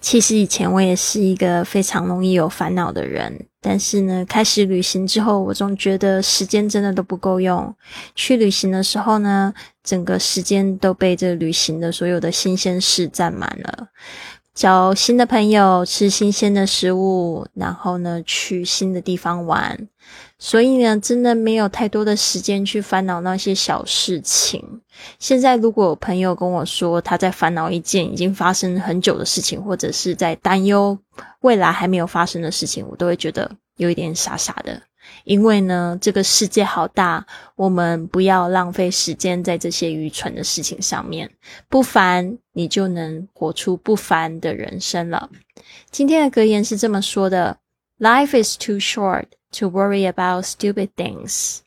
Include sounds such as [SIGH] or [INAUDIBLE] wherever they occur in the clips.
其实以前我也是一个非常容易有烦恼的人，但是呢，开始旅行之后，我总觉得时间真的都不够用。去旅行的时候呢，整个时间都被这旅行的所有的新鲜事占满了。交新的朋友，吃新鲜的食物，然后呢，去新的地方玩。所以呢，真的没有太多的时间去烦恼那些小事情。现在，如果朋友跟我说他在烦恼一件已经发生很久的事情，或者是在担忧未来还没有发生的事情，我都会觉得有一点傻傻的。因为呢，这个世界好大，我们不要浪费时间在这些愚蠢的事情上面。不烦，你就能活出不烦的人生了。今天的格言是这么说的：Life is too short to worry about stupid things.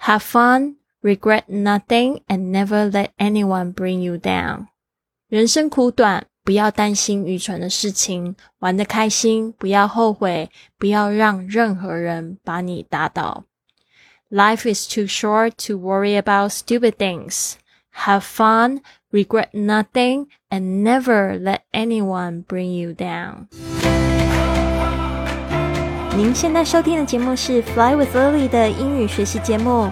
Have fun, regret nothing, and never let anyone bring you down. 人生苦短。不要担心愚蠢的事情，玩得开心，不要后悔，不要让任何人把你打倒。Life is too short to worry about stupid things. Have fun, regret nothing, and never let anyone bring you down. 您现在收听的节目是 Fly with Lily 的英语学习节目。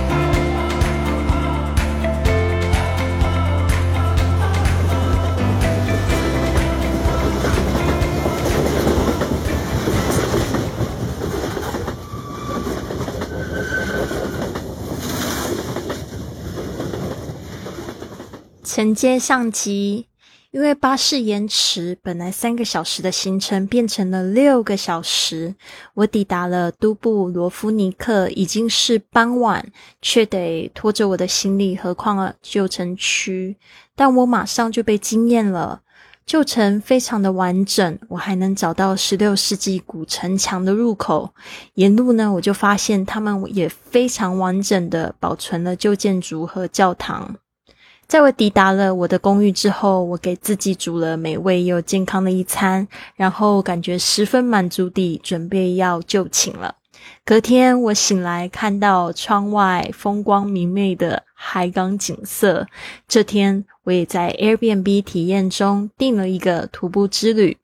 承接上集，因为巴士延迟，本来三个小时的行程变成了六个小时。我抵达了都布罗夫尼克，已经是傍晚，却得拖着我的行李，何况旧城区。但我马上就被惊艳了，旧城非常的完整，我还能找到十六世纪古城墙的入口。沿路呢，我就发现他们也非常完整的保存了旧建筑和教堂。在我抵达了我的公寓之后，我给自己煮了美味又健康的一餐，然后感觉十分满足地准备要就寝了。隔天我醒来，看到窗外风光明媚的海港景色。这天我也在 Airbnb 体验中订了一个徒步之旅。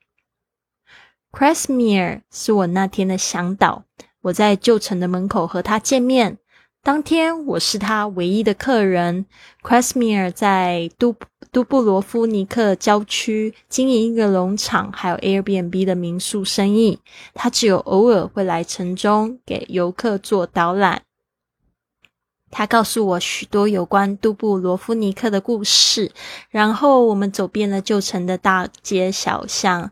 Cressmere 是我那天的向导，我在旧城的门口和他见面。当天我是他唯一的客人。Cressmere 在都都布罗夫尼克郊区经营一个农场，还有 Airbnb 的民宿生意。他只有偶尔会来城中给游客做导览。他告诉我许多有关都布罗夫尼克的故事，然后我们走遍了旧城的大街小巷。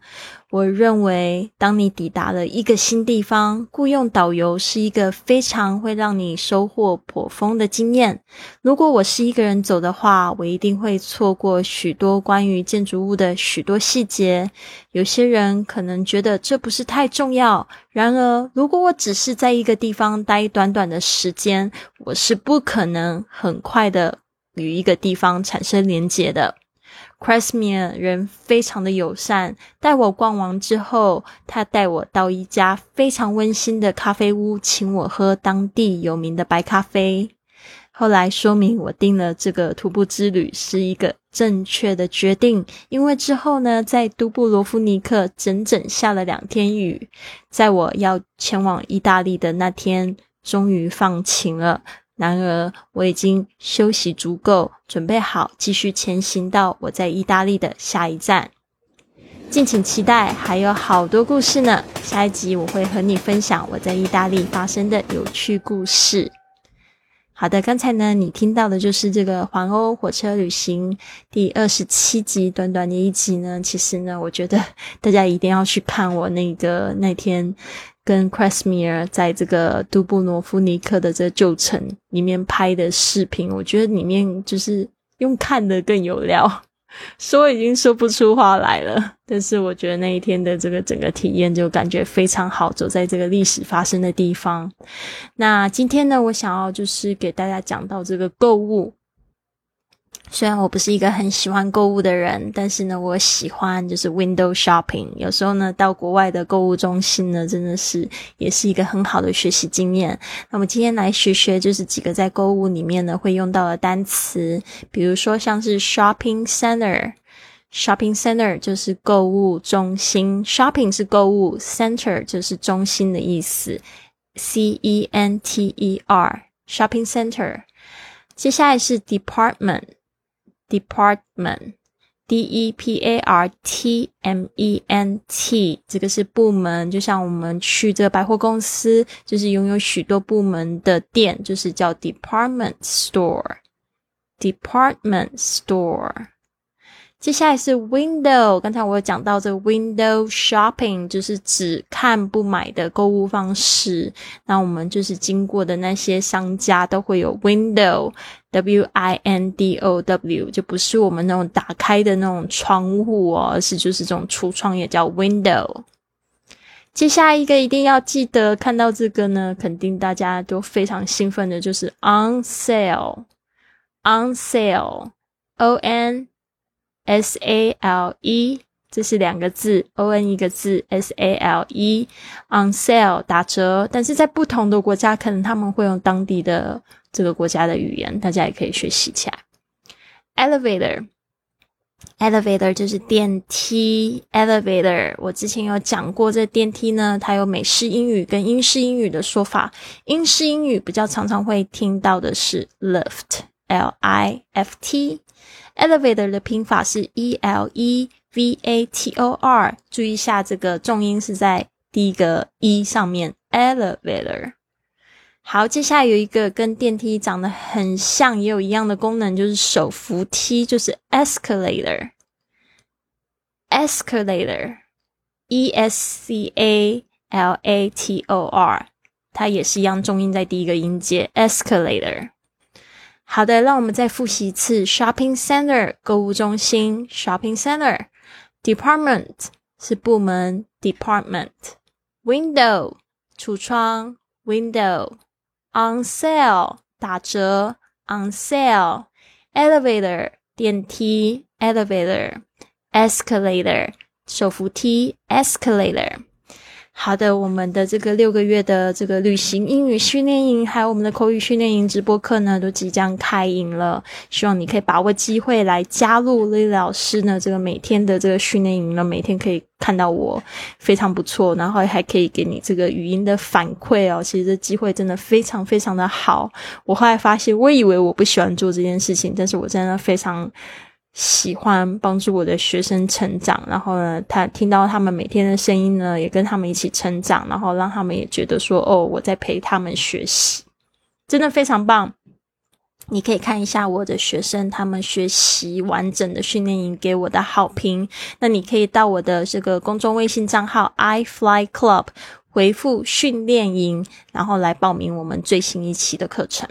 我认为，当你抵达了一个新地方，雇佣导游是一个非常会让你收获颇丰的经验。如果我是一个人走的话，我一定会错过许多关于建筑物的许多细节。有些人可能觉得这不是太重要，然而，如果我只是在一个地方待短短的时间，我是不可能很快的与一个地方产生连结的。Cressmere 人非常的友善，带我逛完之后，他带我到一家非常温馨的咖啡屋，请我喝当地有名的白咖啡。后来说明我订了这个徒步之旅是一个正确的决定，因为之后呢，在都布罗夫尼克整整下了两天雨，在我要前往意大利的那天，终于放晴了。然而，我已经休息足够，准备好继续前行到我在意大利的下一站。敬请期待，还有好多故事呢。下一集我会和你分享我在意大利发生的有趣故事。好的，刚才呢，你听到的就是这个环欧火车旅行第二十七集，短短的一集呢。其实呢，我觉得大家一定要去看我那个那天。跟 Cressmere 在这个杜布诺夫尼克的这旧城里面拍的视频，我觉得里面就是用看的更有料，[LAUGHS] 说已经说不出话来了。但是我觉得那一天的这个整个体验就感觉非常好，走在这个历史发生的地方。那今天呢，我想要就是给大家讲到这个购物。虽然我不是一个很喜欢购物的人，但是呢，我喜欢就是 window shopping。有时候呢，到国外的购物中心呢，真的是也是一个很好的学习经验。那么今天来学学就是几个在购物里面呢会用到的单词，比如说像是 shopping center，shopping center 就是购物中心，shopping 是购物，center 就是中心的意思，c e n t e r shopping center。接下来是 department。Department，D E P A R T M E N T，这个是部门，就像我们去这个百货公司，就是拥有许多部门的店，就是叫 Department Store。Department Store。接下来是 window，刚才我有讲到这 window shopping，就是只看不买的购物方式。那我们就是经过的那些商家都会有 window，W I N D O W，就不是我们那种打开的那种窗户哦，而是就是这种橱窗也叫 window。接下来一个一定要记得看到这个呢，肯定大家都非常兴奋的，就是 on sale，on sale，O N。S A L E，这是两个字，O N 一个字，S A L E，on sale 打折。但是在不同的国家，可能他们会用当地的这个国家的语言，大家也可以学习起来。Elevator，elevator 就是电梯，elevator 我之前有讲过，这电梯呢，它有美式英语跟英式英语的说法。英式英语比较常常会听到的是 lift，L I F T。Elevator 的拼法是 E L E V A T O R，注意一下这个重音是在第一个 E 上面。Elevator。好，接下来有一个跟电梯长得很像，也有一样的功能，就是手扶梯，就是 Escalator。Escalator，E S C A L A T O R，它也是一样重音在第一个音节。Escalator。好的，让我们再复习一次：shopping center 购物中心，shopping center；department 是部门，department；window 橱窗，window；on sale 打折，on sale；elevator 电梯，elevator；escalator 手扶梯，escalator。好的，我们的这个六个月的这个旅行英语训练营，还有我们的口语训练营直播课呢，都即将开营了。希望你可以把握机会来加入丽老师呢，这个每天的这个训练营呢，每天可以看到我非常不错，然后还可以给你这个语音的反馈哦。其实这机会真的非常非常的好。我后来发现，我以为我不喜欢做这件事情，但是我真的非常。喜欢帮助我的学生成长，然后呢，他听到他们每天的声音呢，也跟他们一起成长，然后让他们也觉得说，哦，我在陪他们学习，真的非常棒。你可以看一下我的学生他们学习完整的训练营给我的好评，那你可以到我的这个公众微信账号 i fly club 回复训练营，然后来报名我们最新一期的课程。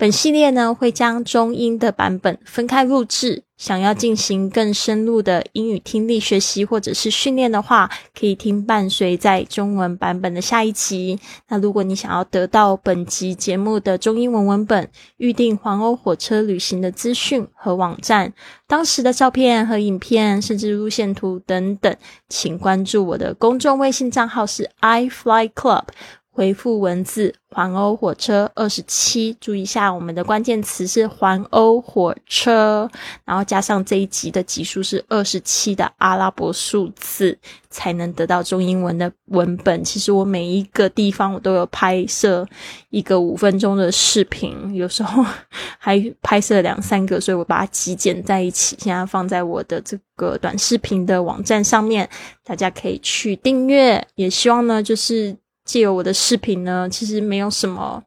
本系列呢会将中英的版本分开录制，想要进行更深入的英语听力学习或者是训练的话，可以听伴随在中文版本的下一集。那如果你想要得到本集节目的中英文文本、预订环欧火车旅行的资讯和网站、当时的照片和影片，甚至路线图等等，请关注我的公众微信账号是 i fly club。回复文字“环欧火车二十七”，注意一下我们的关键词是“环欧火车”，然后加上这一集的集数是二十七的阿拉伯数字，才能得到中英文的文本。其实我每一个地方我都有拍摄一个五分钟的视频，有时候 [LAUGHS] 还拍摄两三个，所以我把它集剪在一起，现在放在我的这个短视频的网站上面，大家可以去订阅。也希望呢，就是。借由我的视频呢，其实没有什么，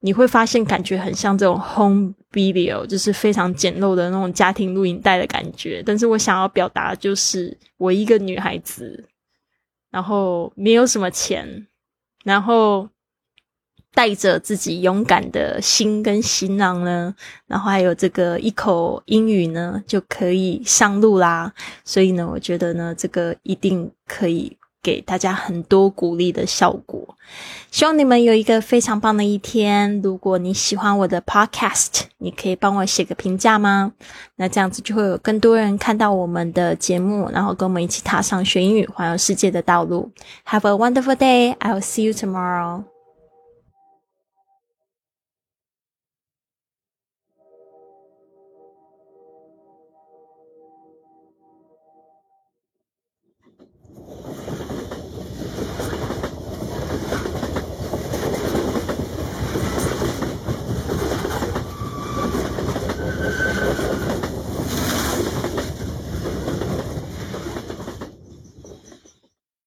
你会发现感觉很像这种 home video，就是非常简陋的那种家庭录影带的感觉。但是我想要表达就是，我一个女孩子，然后没有什么钱，然后带着自己勇敢的心跟行囊呢，然后还有这个一口英语呢，就可以上路啦。所以呢，我觉得呢，这个一定可以。给大家很多鼓励的效果，希望你们有一个非常棒的一天。如果你喜欢我的 Podcast，你可以帮我写个评价吗？那这样子就会有更多人看到我们的节目，然后跟我们一起踏上学英语、环游世界的道路。Have a wonderful day! I'll see you tomorrow.